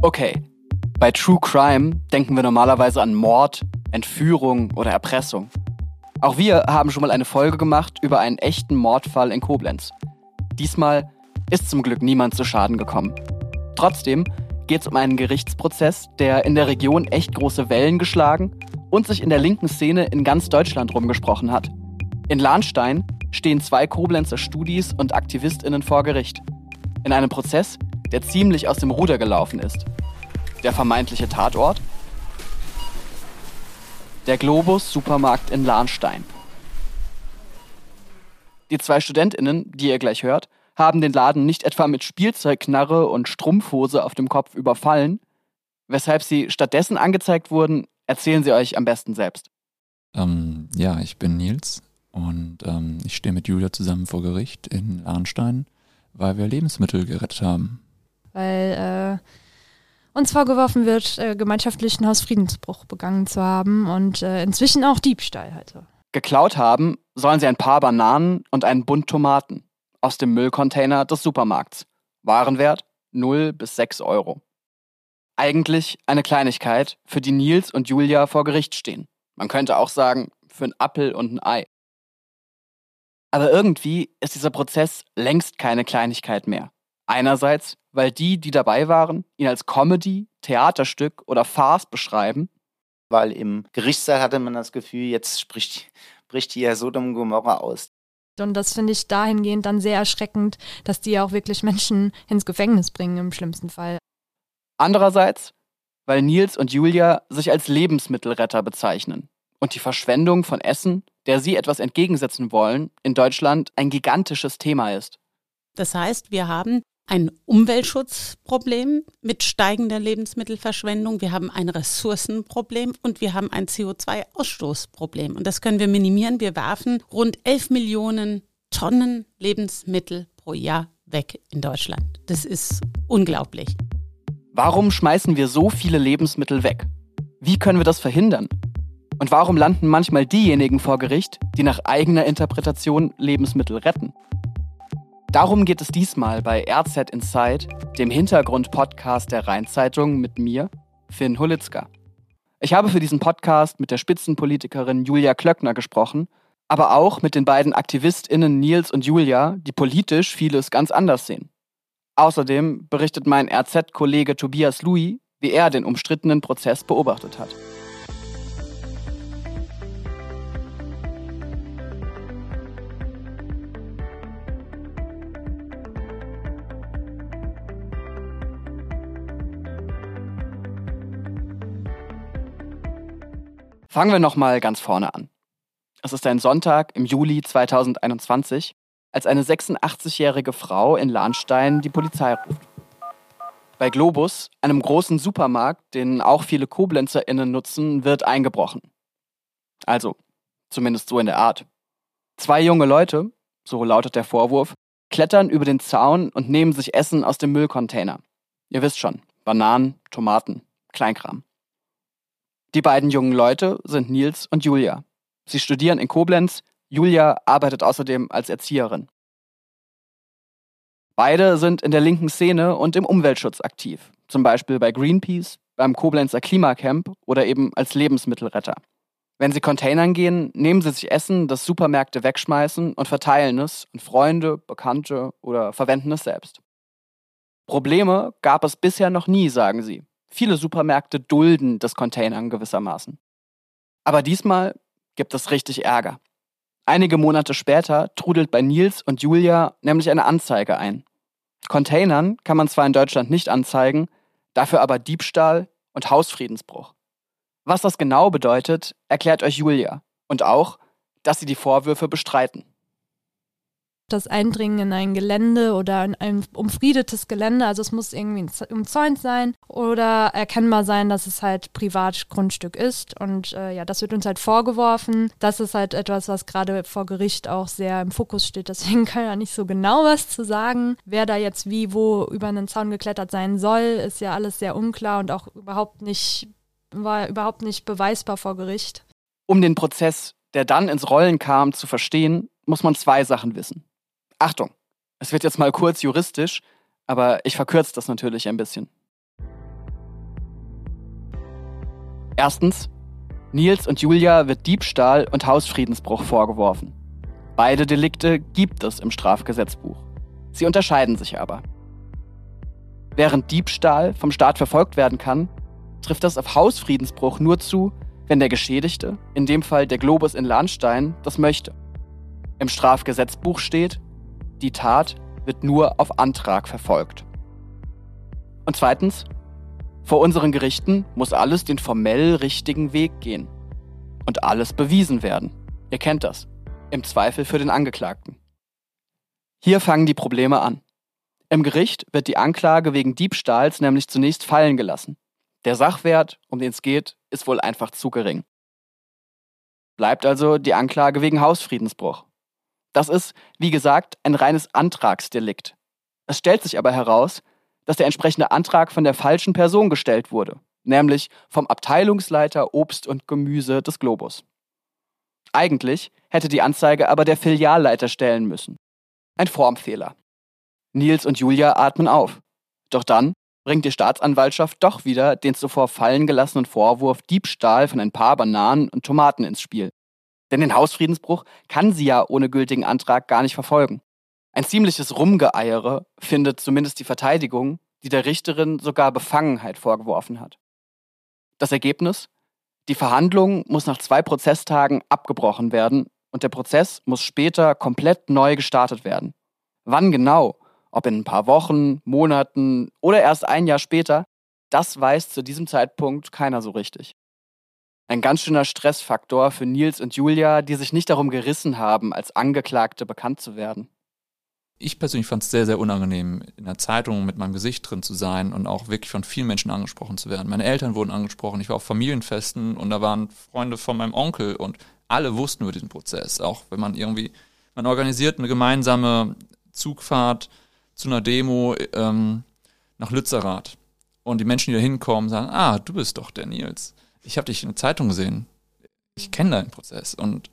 Okay, bei True Crime denken wir normalerweise an Mord, Entführung oder Erpressung. Auch wir haben schon mal eine Folge gemacht über einen echten Mordfall in Koblenz. Diesmal ist zum Glück niemand zu Schaden gekommen. Trotzdem geht es um einen Gerichtsprozess, der in der Region echt große Wellen geschlagen und sich in der linken Szene in ganz Deutschland rumgesprochen hat. In Lahnstein stehen zwei Koblenzer Studis und AktivistInnen vor Gericht. In einem Prozess, der ziemlich aus dem Ruder gelaufen ist. Der vermeintliche Tatort? Der Globus Supermarkt in Lahnstein. Die zwei StudentInnen, die ihr gleich hört, haben den Laden nicht etwa mit Spielzeugknarre und Strumpfhose auf dem Kopf überfallen. Weshalb sie stattdessen angezeigt wurden, erzählen sie euch am besten selbst. Ähm, ja, ich bin Nils und ähm, ich stehe mit Julia zusammen vor Gericht in Arnstein, weil wir Lebensmittel gerettet haben. Weil äh, uns vorgeworfen wird, äh, gemeinschaftlichen Hausfriedensbruch begangen zu haben und äh, inzwischen auch Diebstahl hatte. Geklaut haben sollen sie ein paar Bananen und einen Bund Tomaten aus dem Müllcontainer des Supermarkts. Warenwert 0 bis 6 Euro. Eigentlich eine Kleinigkeit, für die Nils und Julia vor Gericht stehen. Man könnte auch sagen, für ein Appel und ein Ei. Aber irgendwie ist dieser Prozess längst keine Kleinigkeit mehr. Einerseits, weil die, die dabei waren, ihn als Comedy, Theaterstück oder Farce beschreiben. Weil im Gerichtssaal hatte man das Gefühl, jetzt spricht, bricht hier Sodom und Gomorra aus. Und das finde ich dahingehend dann sehr erschreckend, dass die ja auch wirklich Menschen ins Gefängnis bringen im schlimmsten Fall. Andererseits, weil Nils und Julia sich als Lebensmittelretter bezeichnen und die Verschwendung von Essen, der sie etwas entgegensetzen wollen, in Deutschland ein gigantisches Thema ist. Das heißt, wir haben ein Umweltschutzproblem mit steigender Lebensmittelverschwendung, wir haben ein Ressourcenproblem und wir haben ein CO2-Ausstoßproblem. Und das können wir minimieren. Wir werfen rund 11 Millionen Tonnen Lebensmittel pro Jahr weg in Deutschland. Das ist unglaublich. Warum schmeißen wir so viele Lebensmittel weg? Wie können wir das verhindern? Und warum landen manchmal diejenigen vor Gericht, die nach eigener Interpretation Lebensmittel retten? Darum geht es diesmal bei RZ Inside, dem Hintergrund-Podcast der Rheinzeitung mit mir, Finn Hulitzka. Ich habe für diesen Podcast mit der Spitzenpolitikerin Julia Klöckner gesprochen, aber auch mit den beiden AktivistInnen Nils und Julia, die politisch vieles ganz anders sehen. Außerdem berichtet mein RZ-Kollege Tobias Louis, wie er den umstrittenen Prozess beobachtet hat. Fangen wir nochmal ganz vorne an. Es ist ein Sonntag im Juli 2021, als eine 86-jährige Frau in Lahnstein die Polizei ruft. Bei Globus, einem großen Supermarkt, den auch viele KoblenzerInnen nutzen, wird eingebrochen. Also, zumindest so in der Art. Zwei junge Leute, so lautet der Vorwurf, klettern über den Zaun und nehmen sich Essen aus dem Müllcontainer. Ihr wisst schon, Bananen, Tomaten, Kleinkram. Die beiden jungen Leute sind Nils und Julia. Sie studieren in Koblenz, Julia arbeitet außerdem als Erzieherin. Beide sind in der linken Szene und im Umweltschutz aktiv, zum Beispiel bei Greenpeace, beim Koblenzer Klimacamp oder eben als Lebensmittelretter. Wenn sie Containern gehen, nehmen sie sich Essen, das Supermärkte wegschmeißen und verteilen es an Freunde, Bekannte oder verwenden es selbst. Probleme gab es bisher noch nie, sagen sie. Viele Supermärkte dulden das Containern gewissermaßen. Aber diesmal gibt es richtig Ärger. Einige Monate später trudelt bei Nils und Julia nämlich eine Anzeige ein. Containern kann man zwar in Deutschland nicht anzeigen, dafür aber Diebstahl und Hausfriedensbruch. Was das genau bedeutet, erklärt euch Julia und auch, dass sie die Vorwürfe bestreiten das Eindringen in ein Gelände oder in ein umfriedetes Gelände. Also es muss irgendwie umzäunt sein oder erkennbar sein, dass es halt Privatgrundstück ist. Und äh, ja, das wird uns halt vorgeworfen. Das ist halt etwas, was gerade vor Gericht auch sehr im Fokus steht. Deswegen kann ja nicht so genau was zu sagen. Wer da jetzt wie wo über einen Zaun geklettert sein soll, ist ja alles sehr unklar und auch überhaupt nicht, war überhaupt nicht beweisbar vor Gericht. Um den Prozess, der dann ins Rollen kam, zu verstehen, muss man zwei Sachen wissen. Achtung, es wird jetzt mal kurz juristisch, aber ich verkürze das natürlich ein bisschen. Erstens, Nils und Julia wird Diebstahl und Hausfriedensbruch vorgeworfen. Beide Delikte gibt es im Strafgesetzbuch. Sie unterscheiden sich aber. Während Diebstahl vom Staat verfolgt werden kann, trifft das auf Hausfriedensbruch nur zu, wenn der Geschädigte, in dem Fall der Globus in Lahnstein, das möchte. Im Strafgesetzbuch steht, die Tat wird nur auf Antrag verfolgt. Und zweitens, vor unseren Gerichten muss alles den formell richtigen Weg gehen. Und alles bewiesen werden. Ihr kennt das. Im Zweifel für den Angeklagten. Hier fangen die Probleme an. Im Gericht wird die Anklage wegen Diebstahls nämlich zunächst fallen gelassen. Der Sachwert, um den es geht, ist wohl einfach zu gering. Bleibt also die Anklage wegen Hausfriedensbruch. Das ist, wie gesagt, ein reines Antragsdelikt. Es stellt sich aber heraus, dass der entsprechende Antrag von der falschen Person gestellt wurde, nämlich vom Abteilungsleiter Obst und Gemüse des Globus. Eigentlich hätte die Anzeige aber der Filialleiter stellen müssen. Ein Formfehler. Nils und Julia atmen auf. Doch dann bringt die Staatsanwaltschaft doch wieder den zuvor fallen gelassenen Vorwurf Diebstahl von ein paar Bananen und Tomaten ins Spiel. Denn den Hausfriedensbruch kann sie ja ohne gültigen Antrag gar nicht verfolgen. Ein ziemliches Rumgeeiere findet zumindest die Verteidigung, die der Richterin sogar Befangenheit vorgeworfen hat. Das Ergebnis? Die Verhandlung muss nach zwei Prozesstagen abgebrochen werden und der Prozess muss später komplett neu gestartet werden. Wann genau ob in ein paar Wochen, Monaten oder erst ein Jahr später, das weiß zu diesem Zeitpunkt keiner so richtig. Ein ganz schöner Stressfaktor für Nils und Julia, die sich nicht darum gerissen haben, als Angeklagte bekannt zu werden. Ich persönlich fand es sehr, sehr unangenehm, in der Zeitung mit meinem Gesicht drin zu sein und auch wirklich von vielen Menschen angesprochen zu werden. Meine Eltern wurden angesprochen, ich war auf Familienfesten und da waren Freunde von meinem Onkel und alle wussten über diesen Prozess. Auch wenn man irgendwie, man organisiert eine gemeinsame Zugfahrt zu einer Demo ähm, nach Lützerath. Und die Menschen, die da hinkommen, sagen, ah, du bist doch der Nils. Ich habe dich in der Zeitung gesehen. Ich kenne deinen Prozess. Und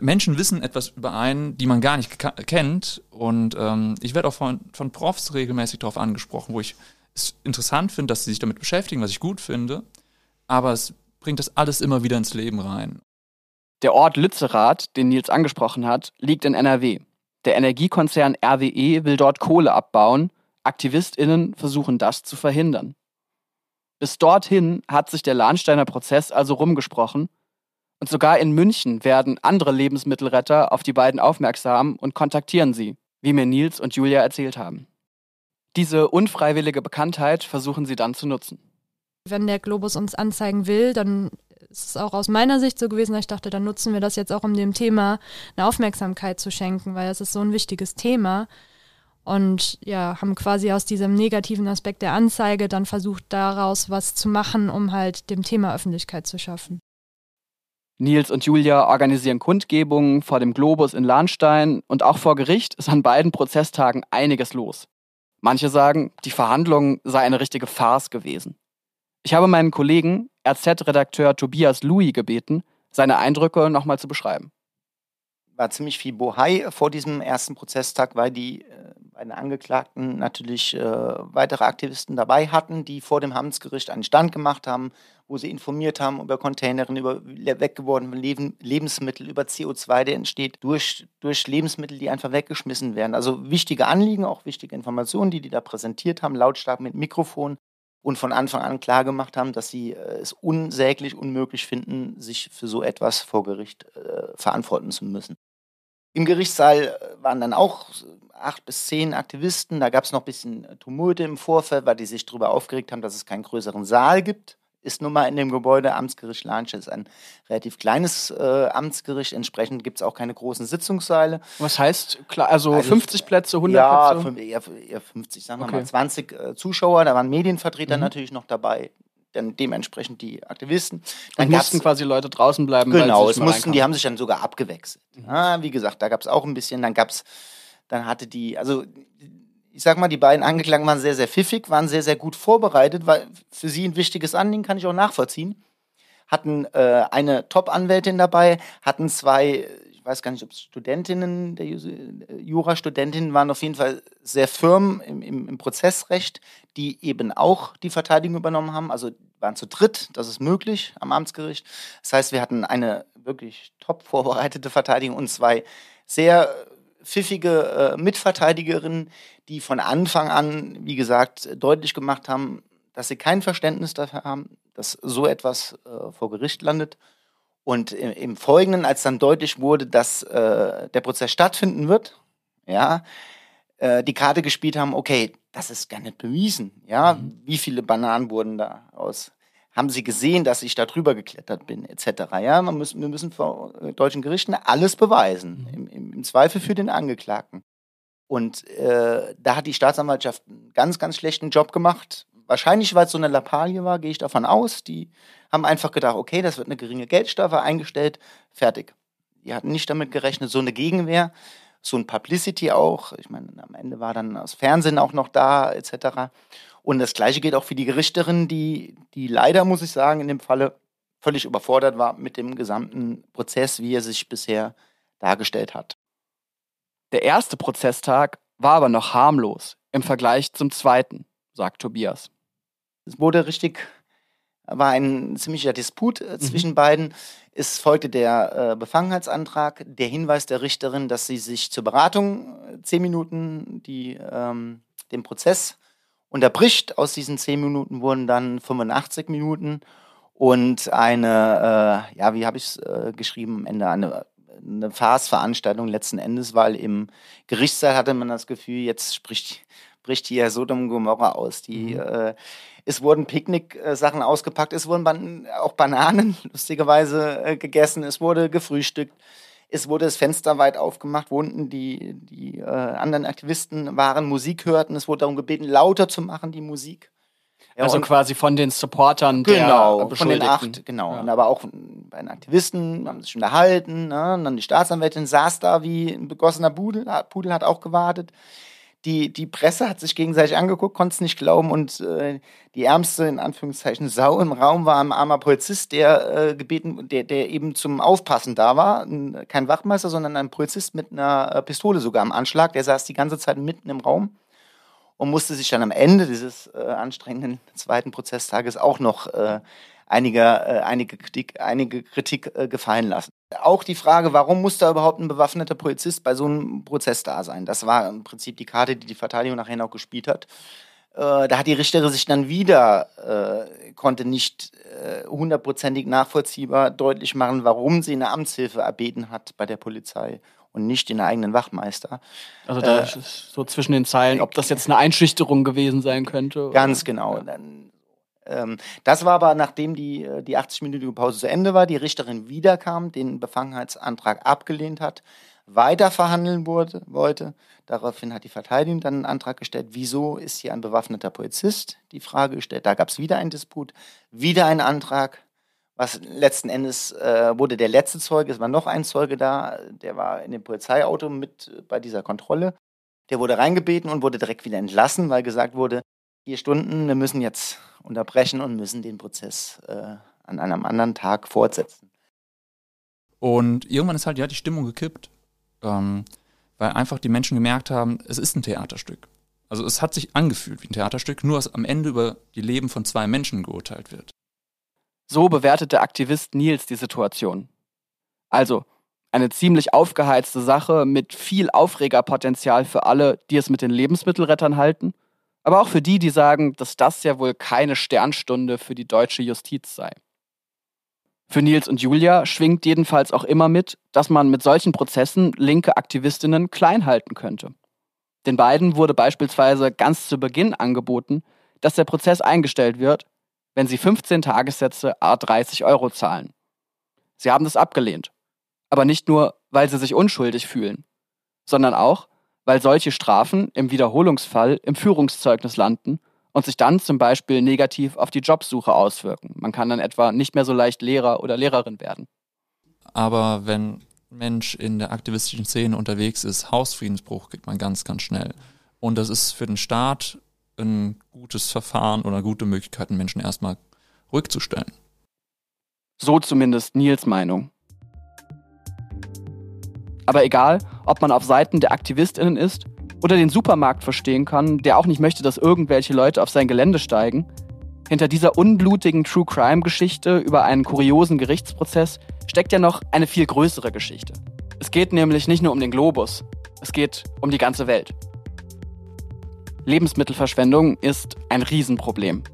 Menschen wissen etwas über einen, die man gar nicht kennt. Und ähm, ich werde auch von, von Profs regelmäßig darauf angesprochen, wo ich es interessant finde, dass sie sich damit beschäftigen, was ich gut finde. Aber es bringt das alles immer wieder ins Leben rein. Der Ort Lützerath, den Nils angesprochen hat, liegt in NRW. Der Energiekonzern RWE will dort Kohle abbauen. AktivistInnen versuchen das zu verhindern. Bis dorthin hat sich der Lahnsteiner Prozess also rumgesprochen. Und sogar in München werden andere Lebensmittelretter auf die beiden aufmerksam und kontaktieren sie, wie mir Nils und Julia erzählt haben. Diese unfreiwillige Bekanntheit versuchen sie dann zu nutzen. Wenn der Globus uns anzeigen will, dann ist es auch aus meiner Sicht so gewesen, ich dachte, dann nutzen wir das jetzt auch, um dem Thema eine Aufmerksamkeit zu schenken, weil es ist so ein wichtiges Thema. Und ja, haben quasi aus diesem negativen Aspekt der Anzeige dann versucht, daraus was zu machen, um halt dem Thema Öffentlichkeit zu schaffen. Nils und Julia organisieren Kundgebungen vor dem Globus in Lahnstein und auch vor Gericht ist an beiden Prozesstagen einiges los. Manche sagen, die Verhandlung sei eine richtige Farce gewesen. Ich habe meinen Kollegen, RZ-Redakteur Tobias Louis, gebeten, seine Eindrücke nochmal zu beschreiben. War ziemlich viel Bohai vor diesem ersten Prozesstag, weil die äh, beiden Angeklagten natürlich äh, weitere Aktivisten dabei hatten, die vor dem Amtsgericht einen Stand gemacht haben, wo sie informiert haben über Containerin, über weggewordene Leben, Lebensmittel, über CO2, der entsteht durch, durch Lebensmittel, die einfach weggeschmissen werden. Also wichtige Anliegen, auch wichtige Informationen, die die da präsentiert haben, lautstark mit Mikrofon und von Anfang an klargemacht haben, dass sie äh, es unsäglich unmöglich finden, sich für so etwas vor Gericht äh, verantworten zu müssen. Im Gerichtssaal äh, waren dann auch acht bis zehn Aktivisten. Da gab es noch ein bisschen Tumulte im Vorfeld, weil die sich darüber aufgeregt haben, dass es keinen größeren Saal gibt ist nun mal in dem Gebäude Amtsgericht Lahnstedt ist ein relativ kleines äh, Amtsgericht. Entsprechend gibt es auch keine großen Sitzungssäle. Was heißt, also, also 50 Plätze, 100 ja, Plätze? Ja, eher 50, sagen wir okay. mal 20 äh, Zuschauer. Da waren Medienvertreter mhm. natürlich noch dabei. Dann dementsprechend die Aktivisten. Dann und mussten quasi Leute draußen bleiben. Genau, es mussten, die haben sich dann sogar abgewechselt. Mhm. Ja, wie gesagt, da gab es auch ein bisschen. Dann gab es, dann hatte die, also ich sag mal, die beiden Angeklagten waren sehr, sehr pfiffig, waren sehr, sehr gut vorbereitet, weil für sie ein wichtiges Anliegen kann ich auch nachvollziehen. Hatten äh, eine Top-Anwältin dabei, hatten zwei, ich weiß gar nicht, ob es Studentinnen, der Jurastudentinnen waren auf jeden Fall sehr firm im, im, im Prozessrecht, die eben auch die Verteidigung übernommen haben. Also waren zu dritt, das ist möglich am Amtsgericht. Das heißt, wir hatten eine wirklich top vorbereitete Verteidigung und zwei sehr pfiffige äh, Mitverteidigerinnen, die von Anfang an, wie gesagt, deutlich gemacht haben, dass sie kein Verständnis dafür haben, dass so etwas äh, vor Gericht landet. Und im, im, Folgenden, als dann deutlich wurde, dass äh, der Prozess stattfinden wird, ja, äh, die Karte gespielt haben, okay, das ist gar nicht bewiesen, ja, mhm. wie viele Bananen wurden da aus haben sie gesehen, dass ich da drüber geklettert bin, etc. Ja, man muss, wir müssen vor äh, deutschen Gerichten alles beweisen, mhm. Im, Zweifel für den Angeklagten. Und äh, da hat die Staatsanwaltschaft einen ganz, ganz schlechten Job gemacht. Wahrscheinlich, weil es so eine Lappalie war, gehe ich davon aus. Die haben einfach gedacht, okay, das wird eine geringe Geldstrafe eingestellt, fertig. Die hatten nicht damit gerechnet, so eine Gegenwehr, so ein Publicity auch. Ich meine, am Ende war dann das Fernsehen auch noch da, etc. Und das Gleiche geht auch für die Richterin, die, die leider, muss ich sagen, in dem Falle völlig überfordert war mit dem gesamten Prozess, wie er sich bisher dargestellt hat. Der erste Prozesstag war aber noch harmlos im Vergleich zum zweiten, sagt Tobias. Es wurde richtig, war ein ziemlicher Disput äh, mhm. zwischen beiden. Es folgte der äh, Befangenheitsantrag, der Hinweis der Richterin, dass sie sich zur Beratung äh, zehn Minuten die, ähm, den Prozess unterbricht. Aus diesen zehn Minuten wurden dann 85 Minuten und eine, äh, ja, wie habe ich es äh, geschrieben, am Ende eine, eine Farce-Veranstaltung letzten Endes, weil im Gerichtssaal hatte man das Gefühl, jetzt spricht, bricht hier Sodom und Gomorra aus. Die, mhm. äh, es wurden Picknick-Sachen ausgepackt, es wurden ban auch Bananen lustigerweise äh, gegessen, es wurde gefrühstückt. Es wurde das Fenster weit aufgemacht, wo unten die, die äh, anderen Aktivisten waren, Musik hörten. Es wurde darum gebeten, lauter zu machen, die Musik. Also quasi von den Supportern genau, der von den acht, genau. Ja. Und aber auch bei den Aktivisten haben sich unterhalten. Ne? Und dann die Staatsanwältin saß da wie ein begossener Pudel, Pudel hat auch gewartet die, die Presse hat sich gegenseitig angeguckt, konnte es nicht glauben und äh, die ärmste, in Anführungszeichen, Sau im Raum war ein armer Polizist, der äh, gebeten, der, der eben zum Aufpassen da war. Ein, kein Wachmeister, sondern ein Polizist mit einer äh, Pistole sogar am Anschlag. Der saß die ganze Zeit mitten im Raum und musste sich dann am Ende dieses äh, anstrengenden zweiten Prozesstages auch noch äh, einige, äh, einige Kritik, einige Kritik äh, gefallen lassen. Auch die Frage, warum muss da überhaupt ein bewaffneter Polizist bei so einem Prozess da sein? Das war im Prinzip die Karte, die die Verteidigung nachher noch gespielt hat. Äh, da hat die Richterin sich dann wieder, äh, konnte nicht äh, hundertprozentig nachvollziehbar deutlich machen, warum sie eine Amtshilfe erbeten hat bei der Polizei und nicht den eigenen Wachmeister. Also da äh, ist so zwischen den Zeilen, ob das jetzt eine Einschüchterung gewesen sein könnte. Ganz genau. Ja. Dann ähm, das war aber, nachdem die, äh, die 80-minütige Pause zu Ende war, die Richterin wiederkam, den Befangenheitsantrag abgelehnt hat, weiter verhandeln wurde, wollte. Daraufhin hat die Verteidigung dann einen Antrag gestellt, wieso ist hier ein bewaffneter Polizist? Die Frage gestellt, da gab es wieder einen Disput, wieder einen Antrag, was letzten Endes äh, wurde der letzte Zeuge, es war noch ein Zeuge da, der war in dem Polizeiauto mit bei dieser Kontrolle. Der wurde reingebeten und wurde direkt wieder entlassen, weil gesagt wurde, vier Stunden, wir müssen jetzt unterbrechen und müssen den Prozess äh, an einem anderen Tag fortsetzen. Und irgendwann ist halt ja die Stimmung gekippt, ähm, weil einfach die Menschen gemerkt haben, es ist ein Theaterstück. Also es hat sich angefühlt wie ein Theaterstück, nur dass am Ende über die Leben von zwei Menschen geurteilt wird. So bewertet der Aktivist Nils die Situation. Also eine ziemlich aufgeheizte Sache mit viel Aufregerpotenzial für alle, die es mit den Lebensmittelrettern halten aber auch für die, die sagen, dass das ja wohl keine Sternstunde für die deutsche Justiz sei. Für Nils und Julia schwingt jedenfalls auch immer mit, dass man mit solchen Prozessen linke Aktivistinnen klein halten könnte. Den beiden wurde beispielsweise ganz zu Beginn angeboten, dass der Prozess eingestellt wird, wenn sie 15 Tagessätze a 30 Euro zahlen. Sie haben das abgelehnt. Aber nicht nur, weil sie sich unschuldig fühlen, sondern auch, weil solche Strafen im Wiederholungsfall im Führungszeugnis landen und sich dann zum Beispiel negativ auf die Jobsuche auswirken. Man kann dann etwa nicht mehr so leicht Lehrer oder Lehrerin werden. Aber wenn Mensch in der aktivistischen Szene unterwegs ist, Hausfriedensbruch kriegt man ganz, ganz schnell. Und das ist für den Staat ein gutes Verfahren oder gute Möglichkeit, Menschen erstmal rückzustellen. So zumindest Nils Meinung. Aber egal, ob man auf Seiten der AktivistInnen ist oder den Supermarkt verstehen kann, der auch nicht möchte, dass irgendwelche Leute auf sein Gelände steigen, Hinter dieser unblutigen True Crime-Geschichte über einen kuriosen Gerichtsprozess steckt ja noch eine viel größere Geschichte. Es geht nämlich nicht nur um den Globus, es geht um die ganze Welt. Lebensmittelverschwendung ist ein Riesenproblem.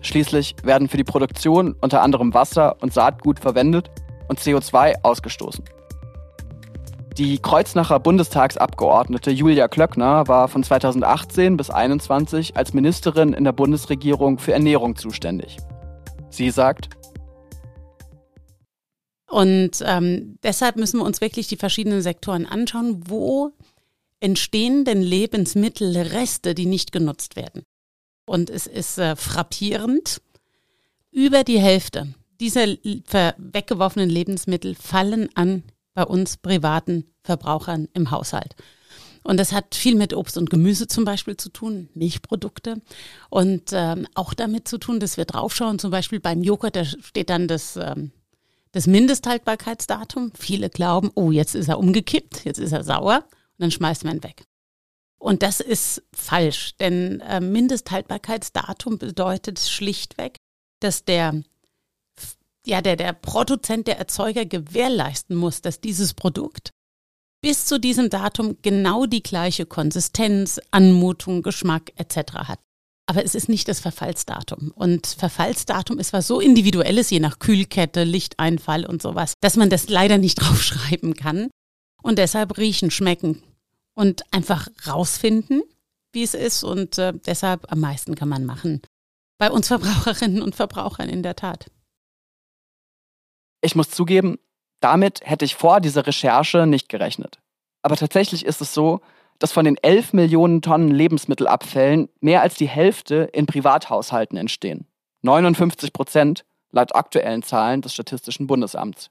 Schließlich werden für die Produktion unter anderem Wasser und Saatgut verwendet und CO2 ausgestoßen. Die Kreuznacher Bundestagsabgeordnete Julia Klöckner war von 2018 bis 2021 als Ministerin in der Bundesregierung für Ernährung zuständig. Sie sagt, und ähm, deshalb müssen wir uns wirklich die verschiedenen Sektoren anschauen, wo entstehen denn Lebensmittelreste, die nicht genutzt werden. Und es ist äh, frappierend, über die Hälfte dieser weggeworfenen Lebensmittel fallen an bei uns privaten Verbrauchern im Haushalt. Und das hat viel mit Obst und Gemüse zum Beispiel zu tun, Milchprodukte. Und ähm, auch damit zu tun, dass wir draufschauen, zum Beispiel beim Joghurt, da steht dann das, ähm, das Mindesthaltbarkeitsdatum. Viele glauben, oh, jetzt ist er umgekippt, jetzt ist er sauer und dann schmeißt man ihn weg. Und das ist falsch, denn äh, Mindesthaltbarkeitsdatum bedeutet schlichtweg, dass der ja, der, der Produzent, der Erzeuger gewährleisten muss, dass dieses Produkt bis zu diesem Datum genau die gleiche Konsistenz, Anmutung, Geschmack etc. hat. Aber es ist nicht das Verfallsdatum. Und Verfallsdatum ist was so Individuelles, je nach Kühlkette, Lichteinfall und sowas, dass man das leider nicht draufschreiben kann. Und deshalb riechen, schmecken und einfach rausfinden, wie es ist. Und äh, deshalb am meisten kann man machen. Bei uns Verbraucherinnen und Verbrauchern in der Tat. Ich muss zugeben, damit hätte ich vor dieser Recherche nicht gerechnet. Aber tatsächlich ist es so, dass von den 11 Millionen Tonnen Lebensmittelabfällen mehr als die Hälfte in Privathaushalten entstehen. 59 Prozent laut aktuellen Zahlen des Statistischen Bundesamts.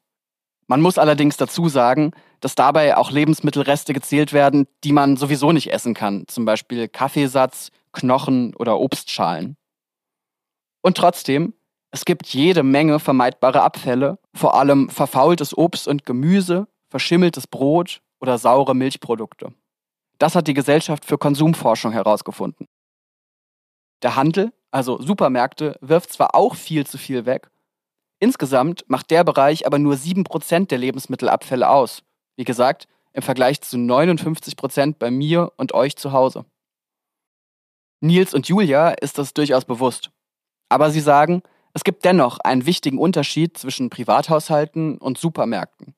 Man muss allerdings dazu sagen, dass dabei auch Lebensmittelreste gezählt werden, die man sowieso nicht essen kann, zum Beispiel Kaffeesatz, Knochen oder Obstschalen. Und trotzdem es gibt jede Menge vermeidbare Abfälle, vor allem verfaultes Obst und Gemüse, verschimmeltes Brot oder saure Milchprodukte. Das hat die Gesellschaft für Konsumforschung herausgefunden. Der Handel, also Supermärkte, wirft zwar auch viel zu viel weg, insgesamt macht der Bereich aber nur 7% der Lebensmittelabfälle aus. Wie gesagt, im Vergleich zu 59% bei mir und euch zu Hause. Nils und Julia ist das durchaus bewusst. Aber sie sagen, es gibt dennoch einen wichtigen Unterschied zwischen Privathaushalten und Supermärkten.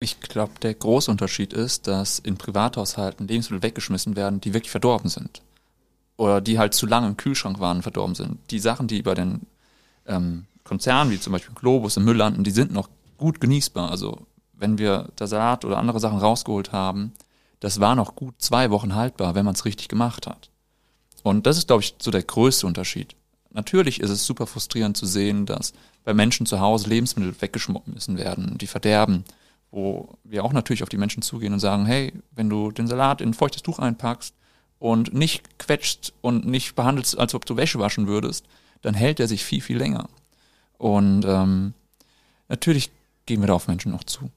Ich glaube, der große Unterschied ist, dass in Privathaushalten Lebensmittel weggeschmissen werden, die wirklich verdorben sind. Oder die halt zu lange im Kühlschrank waren verdorben sind. Die Sachen, die bei den ähm, Konzernen, wie zum Beispiel Globus im Müll landen, die sind noch gut genießbar. Also wenn wir der Salat oder andere Sachen rausgeholt haben, das war noch gut zwei Wochen haltbar, wenn man es richtig gemacht hat. Und das ist, glaube ich, so der größte Unterschied. Natürlich ist es super frustrierend zu sehen, dass bei Menschen zu Hause Lebensmittel weggeschmissen werden, die verderben, wo wir auch natürlich auf die Menschen zugehen und sagen, hey, wenn du den Salat in ein feuchtes Tuch einpackst und nicht quetscht und nicht behandelst, als ob du Wäsche waschen würdest, dann hält er sich viel, viel länger. Und ähm, natürlich gehen wir da auf Menschen noch zu.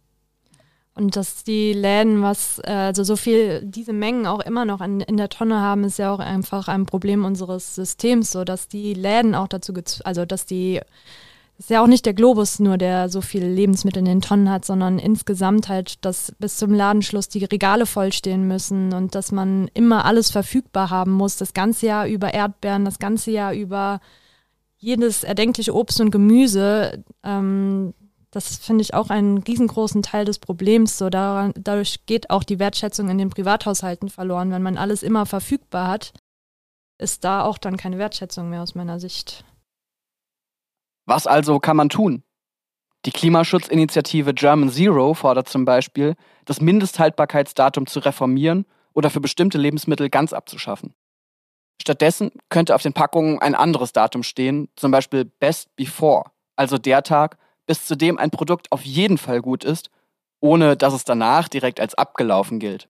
Und dass die Läden, was, äh, also so viel, diese Mengen auch immer noch in, in der Tonne haben, ist ja auch einfach ein Problem unseres Systems, so dass die Läden auch dazu, also dass die, ist ja auch nicht der Globus nur, der so viele Lebensmittel in den Tonnen hat, sondern insgesamt halt, dass bis zum Ladenschluss die Regale vollstehen müssen und dass man immer alles verfügbar haben muss, das ganze Jahr über Erdbeeren, das ganze Jahr über jedes erdenkliche Obst und Gemüse. Ähm, das finde ich auch einen riesengroßen Teil des Problems. So daran, dadurch geht auch die Wertschätzung in den Privathaushalten verloren. Wenn man alles immer verfügbar hat, ist da auch dann keine Wertschätzung mehr aus meiner Sicht. Was also kann man tun? Die Klimaschutzinitiative German Zero fordert zum Beispiel, das Mindesthaltbarkeitsdatum zu reformieren oder für bestimmte Lebensmittel ganz abzuschaffen. Stattdessen könnte auf den Packungen ein anderes Datum stehen, zum Beispiel Best Before, also der Tag, bis zu dem ein Produkt auf jeden Fall gut ist, ohne dass es danach direkt als abgelaufen gilt.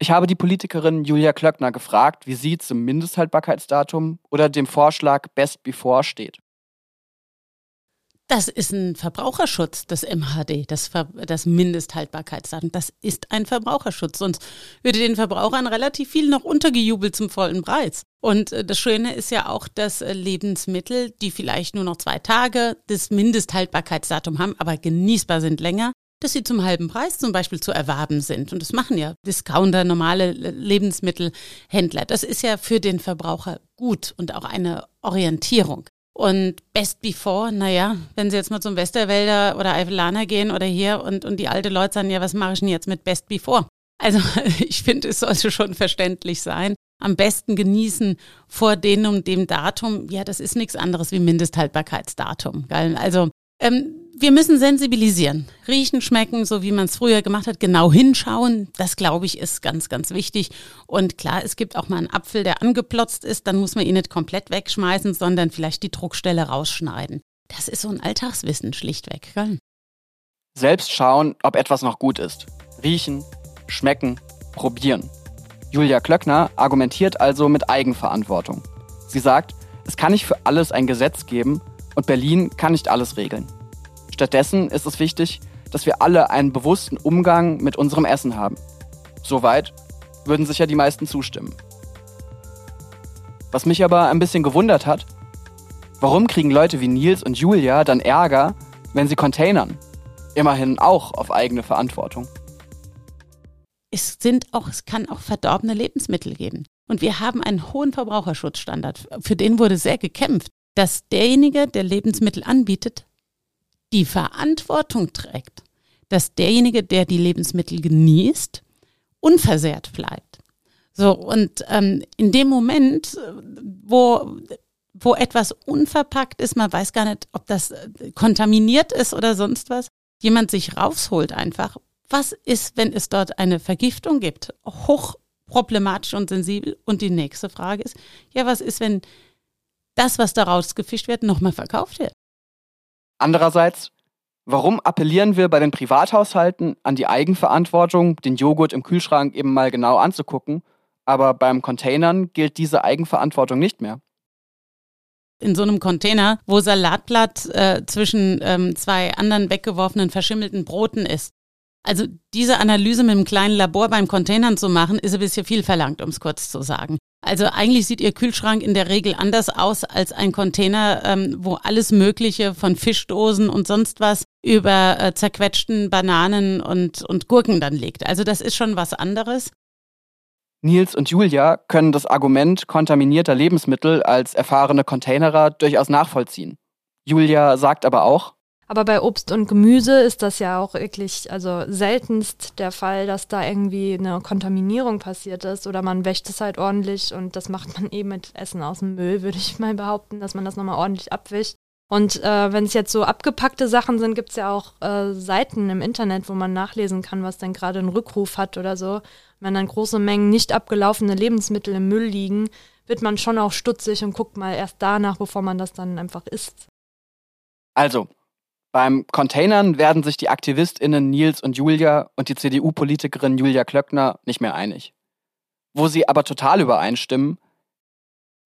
Ich habe die Politikerin Julia Klöckner gefragt, wie sie zum Mindesthaltbarkeitsdatum oder dem Vorschlag Best Before steht. Das ist ein Verbraucherschutz, das MHD, das, Ver das Mindesthaltbarkeitsdatum. Das ist ein Verbraucherschutz. Sonst würde den Verbrauchern relativ viel noch untergejubelt zum vollen Preis. Und äh, das Schöne ist ja auch, dass äh, Lebensmittel, die vielleicht nur noch zwei Tage das Mindesthaltbarkeitsdatum haben, aber genießbar sind länger, dass sie zum halben Preis zum Beispiel zu erwerben sind. Und das machen ja Discounter, normale Lebensmittelhändler. Das ist ja für den Verbraucher gut und auch eine Orientierung. Und Best Before, naja, wenn Sie jetzt mal zum Westerwälder oder Eifelaner gehen oder hier und, und die alte Leute sagen, ja, was mache ich denn jetzt mit Best Before? Also ich finde, es sollte schon verständlich sein. Am besten genießen vor dem und dem Datum, ja, das ist nichts anderes wie Mindesthaltbarkeitsdatum. Also ähm, wir müssen sensibilisieren, riechen, schmecken, so wie man es früher gemacht hat, genau hinschauen. Das, glaube ich, ist ganz, ganz wichtig. Und klar, es gibt auch mal einen Apfel, der angeplotzt ist, dann muss man ihn nicht komplett wegschmeißen, sondern vielleicht die Druckstelle rausschneiden. Das ist so ein Alltagswissen schlichtweg. Gell? Selbst schauen, ob etwas noch gut ist. Riechen, schmecken, probieren. Julia Klöckner argumentiert also mit Eigenverantwortung. Sie sagt, es kann nicht für alles ein Gesetz geben und Berlin kann nicht alles regeln. Stattdessen ist es wichtig, dass wir alle einen bewussten Umgang mit unserem Essen haben. Soweit würden sicher die meisten zustimmen. Was mich aber ein bisschen gewundert hat, warum kriegen Leute wie Nils und Julia dann Ärger, wenn sie containern? Immerhin auch auf eigene Verantwortung. Es sind auch, es kann auch verdorbene Lebensmittel geben. Und wir haben einen hohen Verbraucherschutzstandard. Für den wurde sehr gekämpft, dass derjenige, der Lebensmittel anbietet, die Verantwortung trägt, dass derjenige, der die Lebensmittel genießt, unversehrt bleibt. So, und ähm, in dem Moment, wo, wo etwas unverpackt ist, man weiß gar nicht, ob das äh, kontaminiert ist oder sonst was, jemand sich rausholt einfach. Was ist, wenn es dort eine Vergiftung gibt? Hochproblematisch und sensibel. Und die nächste Frage ist, ja, was ist, wenn das, was daraus gefischt wird, nochmal verkauft wird? Andererseits, warum appellieren wir bei den Privathaushalten an die Eigenverantwortung, den Joghurt im Kühlschrank eben mal genau anzugucken, aber beim Containern gilt diese Eigenverantwortung nicht mehr? in so einem Container, wo Salatblatt äh, zwischen ähm, zwei anderen weggeworfenen verschimmelten Broten ist. Also diese Analyse mit einem kleinen Labor beim Containern zu machen, ist ein bisschen viel verlangt, um es kurz zu sagen. Also eigentlich sieht Ihr Kühlschrank in der Regel anders aus als ein Container, ähm, wo alles Mögliche von Fischdosen und sonst was über äh, zerquetschten Bananen und, und Gurken dann liegt. Also das ist schon was anderes. Nils und Julia können das Argument kontaminierter Lebensmittel als erfahrene Containerer durchaus nachvollziehen. Julia sagt aber auch, aber bei Obst und Gemüse ist das ja auch wirklich, also seltenst der Fall, dass da irgendwie eine Kontaminierung passiert ist oder man wäscht es halt ordentlich und das macht man eben mit Essen aus dem Müll, würde ich mal behaupten, dass man das nochmal ordentlich abwischt. Und äh, wenn es jetzt so abgepackte Sachen sind, gibt es ja auch äh, Seiten im Internet, wo man nachlesen kann, was denn gerade einen Rückruf hat oder so. Wenn dann große Mengen nicht abgelaufene Lebensmittel im Müll liegen, wird man schon auch stutzig und guckt mal erst danach, bevor man das dann einfach isst. Also, beim Containern werden sich die AktivistInnen Nils und Julia und die CDU-Politikerin Julia Klöckner nicht mehr einig. Wo sie aber total übereinstimmen,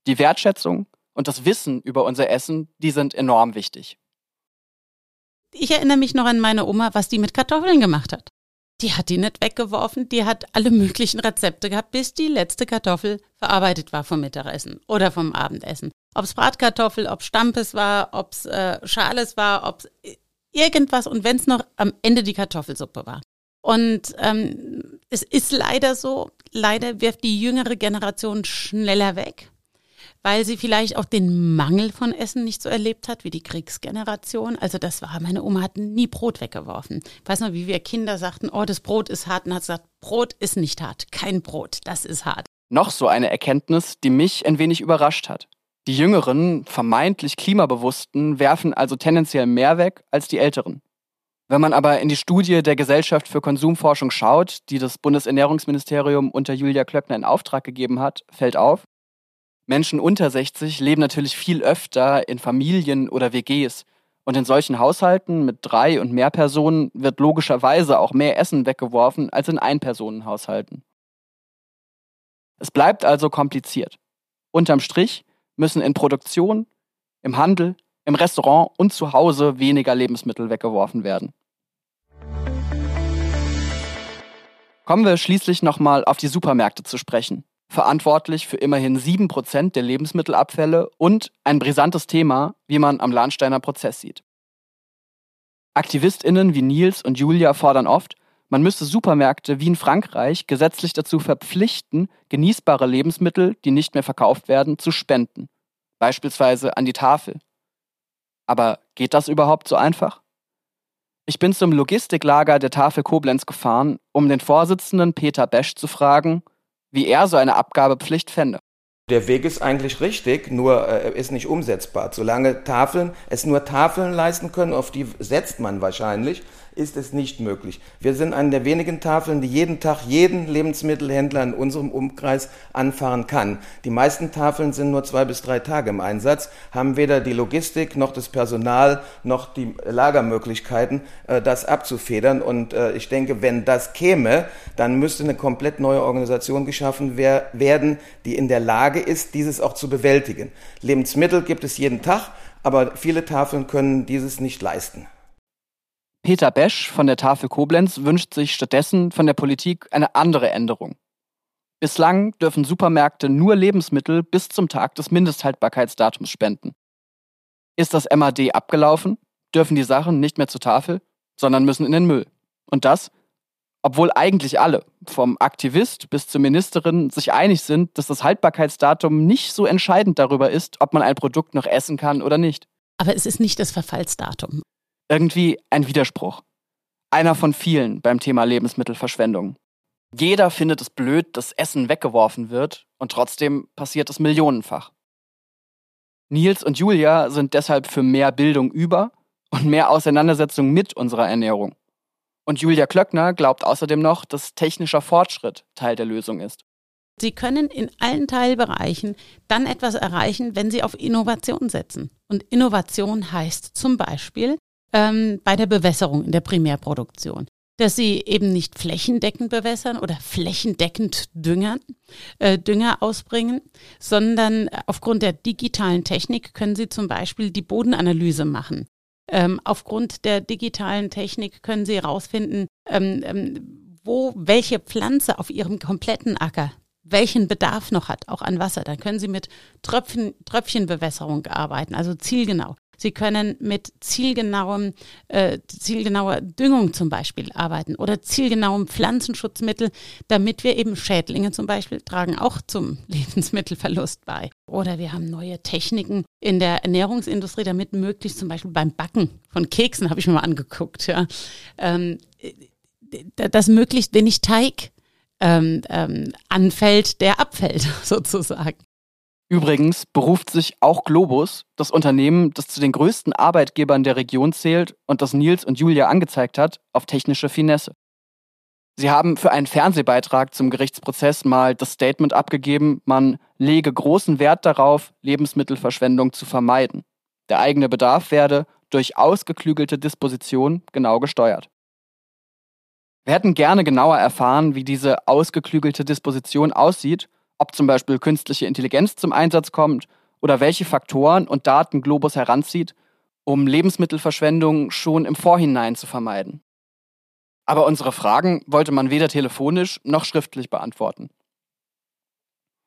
die Wertschätzung und das Wissen über unser Essen, die sind enorm wichtig. Ich erinnere mich noch an meine Oma, was die mit Kartoffeln gemacht hat. Die hat die nicht weggeworfen, die hat alle möglichen Rezepte gehabt, bis die letzte Kartoffel verarbeitet war vom Mittagessen oder vom Abendessen. Ob es Bratkartoffel, ob Stampes war, ob es äh, Schales war, ob es irgendwas und wenn es noch am Ende die Kartoffelsuppe war. Und ähm, es ist leider so, leider wirft die jüngere Generation schneller weg, weil sie vielleicht auch den Mangel von Essen nicht so erlebt hat wie die Kriegsgeneration. Also das war, meine Oma hat nie Brot weggeworfen. Ich weiß noch, wie wir Kinder sagten, oh, das Brot ist hart. Und hat gesagt, Brot ist nicht hart, kein Brot, das ist hart. Noch so eine Erkenntnis, die mich ein wenig überrascht hat. Die Jüngeren, vermeintlich Klimabewussten, werfen also tendenziell mehr weg als die Älteren. Wenn man aber in die Studie der Gesellschaft für Konsumforschung schaut, die das Bundesernährungsministerium unter Julia Klöckner in Auftrag gegeben hat, fällt auf, Menschen unter 60 leben natürlich viel öfter in Familien oder WGs. Und in solchen Haushalten mit drei und mehr Personen wird logischerweise auch mehr Essen weggeworfen als in Einpersonenhaushalten. Es bleibt also kompliziert. Unterm Strich müssen in Produktion, im Handel im Restaurant und zu Hause weniger Lebensmittel weggeworfen werden. Kommen wir schließlich nochmal auf die Supermärkte zu sprechen. Verantwortlich für immerhin 7% der Lebensmittelabfälle und ein brisantes Thema, wie man am Lahnsteiner Prozess sieht. AktivistInnen wie Nils und Julia fordern oft, man müsste Supermärkte wie in Frankreich gesetzlich dazu verpflichten, genießbare Lebensmittel, die nicht mehr verkauft werden, zu spenden. Beispielsweise an die Tafel. Aber geht das überhaupt so einfach? Ich bin zum Logistiklager der Tafel Koblenz gefahren, um den Vorsitzenden Peter Besch zu fragen, wie er so eine Abgabepflicht fände. Der Weg ist eigentlich richtig, nur äh, ist nicht umsetzbar. Solange Tafeln es nur Tafeln leisten können, auf die setzt man wahrscheinlich, ist es nicht möglich. Wir sind eine der wenigen Tafeln, die jeden Tag jeden Lebensmittelhändler in unserem Umkreis anfahren kann. Die meisten Tafeln sind nur zwei bis drei Tage im Einsatz, haben weder die Logistik noch das Personal noch die Lagermöglichkeiten, äh, das abzufedern. Und äh, ich denke, wenn das käme, dann müsste eine komplett neue Organisation geschaffen werden, die in der Lage ist, dieses auch zu bewältigen. Lebensmittel gibt es jeden Tag, aber viele Tafeln können dieses nicht leisten. Peter Besch von der Tafel Koblenz wünscht sich stattdessen von der Politik eine andere Änderung. Bislang dürfen Supermärkte nur Lebensmittel bis zum Tag des Mindesthaltbarkeitsdatums spenden. Ist das MAD abgelaufen, dürfen die Sachen nicht mehr zur Tafel, sondern müssen in den Müll. Und das, obwohl eigentlich alle, vom Aktivist bis zur Ministerin, sich einig sind, dass das Haltbarkeitsdatum nicht so entscheidend darüber ist, ob man ein Produkt noch essen kann oder nicht. Aber es ist nicht das Verfallsdatum. Irgendwie ein Widerspruch. Einer von vielen beim Thema Lebensmittelverschwendung. Jeder findet es blöd, dass Essen weggeworfen wird und trotzdem passiert es millionenfach. Nils und Julia sind deshalb für mehr Bildung über und mehr Auseinandersetzung mit unserer Ernährung. Und Julia Klöckner glaubt außerdem noch, dass technischer Fortschritt Teil der Lösung ist. Sie können in allen Teilbereichen dann etwas erreichen, wenn Sie auf Innovation setzen. Und Innovation heißt zum Beispiel, ähm, bei der Bewässerung in der Primärproduktion. Dass sie eben nicht flächendeckend bewässern oder flächendeckend düngern, äh, Dünger ausbringen, sondern aufgrund der digitalen Technik können sie zum Beispiel die Bodenanalyse machen. Ähm, aufgrund der digitalen Technik können sie herausfinden, ähm, ähm, wo welche Pflanze auf ihrem kompletten Acker welchen Bedarf noch hat, auch an Wasser. Dann können Sie mit Tröpfchen, Tröpfchenbewässerung arbeiten, also zielgenau. Sie können mit zielgenauem, äh, zielgenauer Düngung zum Beispiel arbeiten oder zielgenauem Pflanzenschutzmittel, damit wir eben Schädlinge zum Beispiel tragen auch zum Lebensmittelverlust bei. Oder wir haben neue Techniken in der Ernährungsindustrie, damit möglichst zum Beispiel beim Backen von Keksen, habe ich mir mal angeguckt, ja, ähm, dass möglichst wenig Teig ähm, ähm, anfällt, der abfällt sozusagen. Übrigens beruft sich auch Globus, das Unternehmen, das zu den größten Arbeitgebern der Region zählt und das Nils und Julia angezeigt hat, auf technische Finesse. Sie haben für einen Fernsehbeitrag zum Gerichtsprozess mal das Statement abgegeben, man lege großen Wert darauf, Lebensmittelverschwendung zu vermeiden. Der eigene Bedarf werde durch ausgeklügelte Disposition genau gesteuert. Wir hätten gerne genauer erfahren, wie diese ausgeklügelte Disposition aussieht ob zum Beispiel künstliche Intelligenz zum Einsatz kommt oder welche Faktoren und Daten Globus heranzieht, um Lebensmittelverschwendung schon im Vorhinein zu vermeiden. Aber unsere Fragen wollte man weder telefonisch noch schriftlich beantworten.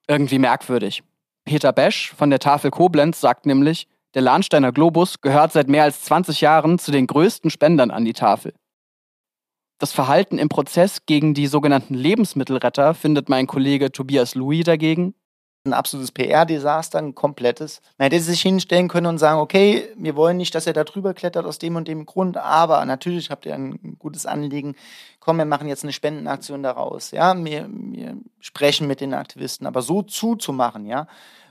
Irgendwie merkwürdig. Peter Besch von der Tafel Koblenz sagt nämlich, der Lahnsteiner Globus gehört seit mehr als 20 Jahren zu den größten Spendern an die Tafel. Das Verhalten im Prozess gegen die sogenannten Lebensmittelretter findet mein Kollege Tobias Louis dagegen. Ein absolutes PR-Desaster, ein komplettes. Man hätte sich hinstellen können und sagen, okay, wir wollen nicht, dass er da drüber klettert aus dem und dem Grund, aber natürlich habt ihr ein gutes Anliegen. Komm, wir machen jetzt eine Spendenaktion daraus. Ja, wir, wir sprechen mit den Aktivisten, aber so zuzumachen, ja,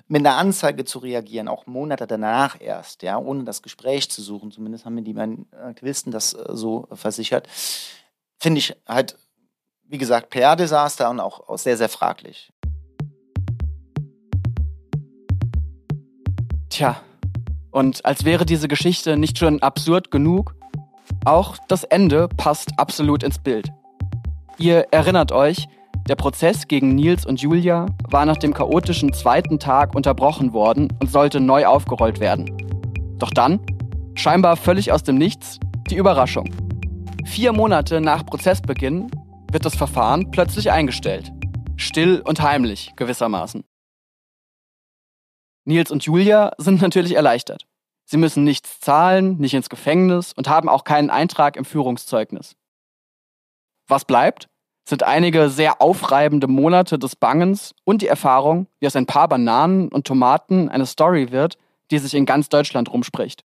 mit einer Anzeige zu reagieren, auch Monate danach erst, ja, ohne das Gespräch zu suchen. Zumindest haben mir die Aktivisten das äh, so versichert finde ich halt, wie gesagt, PR-Desaster und auch, auch sehr, sehr fraglich. Tja, und als wäre diese Geschichte nicht schon absurd genug, auch das Ende passt absolut ins Bild. Ihr erinnert euch, der Prozess gegen Nils und Julia war nach dem chaotischen zweiten Tag unterbrochen worden und sollte neu aufgerollt werden. Doch dann, scheinbar völlig aus dem Nichts, die Überraschung. Vier Monate nach Prozessbeginn wird das Verfahren plötzlich eingestellt. Still und heimlich gewissermaßen. Nils und Julia sind natürlich erleichtert. Sie müssen nichts zahlen, nicht ins Gefängnis und haben auch keinen Eintrag im Führungszeugnis. Was bleibt, sind einige sehr aufreibende Monate des Bangens und die Erfahrung, wie aus ein paar Bananen und Tomaten eine Story wird, die sich in ganz Deutschland rumspricht.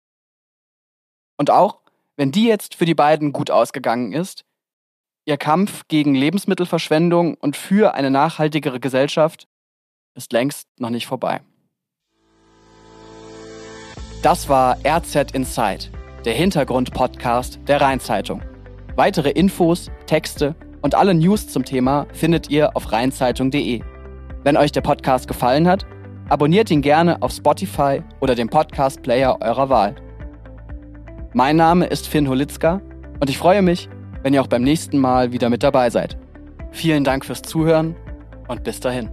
Und auch, wenn die jetzt für die beiden gut ausgegangen ist, ihr Kampf gegen Lebensmittelverschwendung und für eine nachhaltigere Gesellschaft ist längst noch nicht vorbei. Das war RZ Inside, der Hintergrund-Podcast der Rheinzeitung. Weitere Infos, Texte und alle News zum Thema findet ihr auf rheinzeitung.de. Wenn euch der Podcast gefallen hat, abonniert ihn gerne auf Spotify oder dem Podcast-Player eurer Wahl. Mein Name ist Finn Holitzka und ich freue mich, wenn ihr auch beim nächsten Mal wieder mit dabei seid. Vielen Dank fürs Zuhören und bis dahin.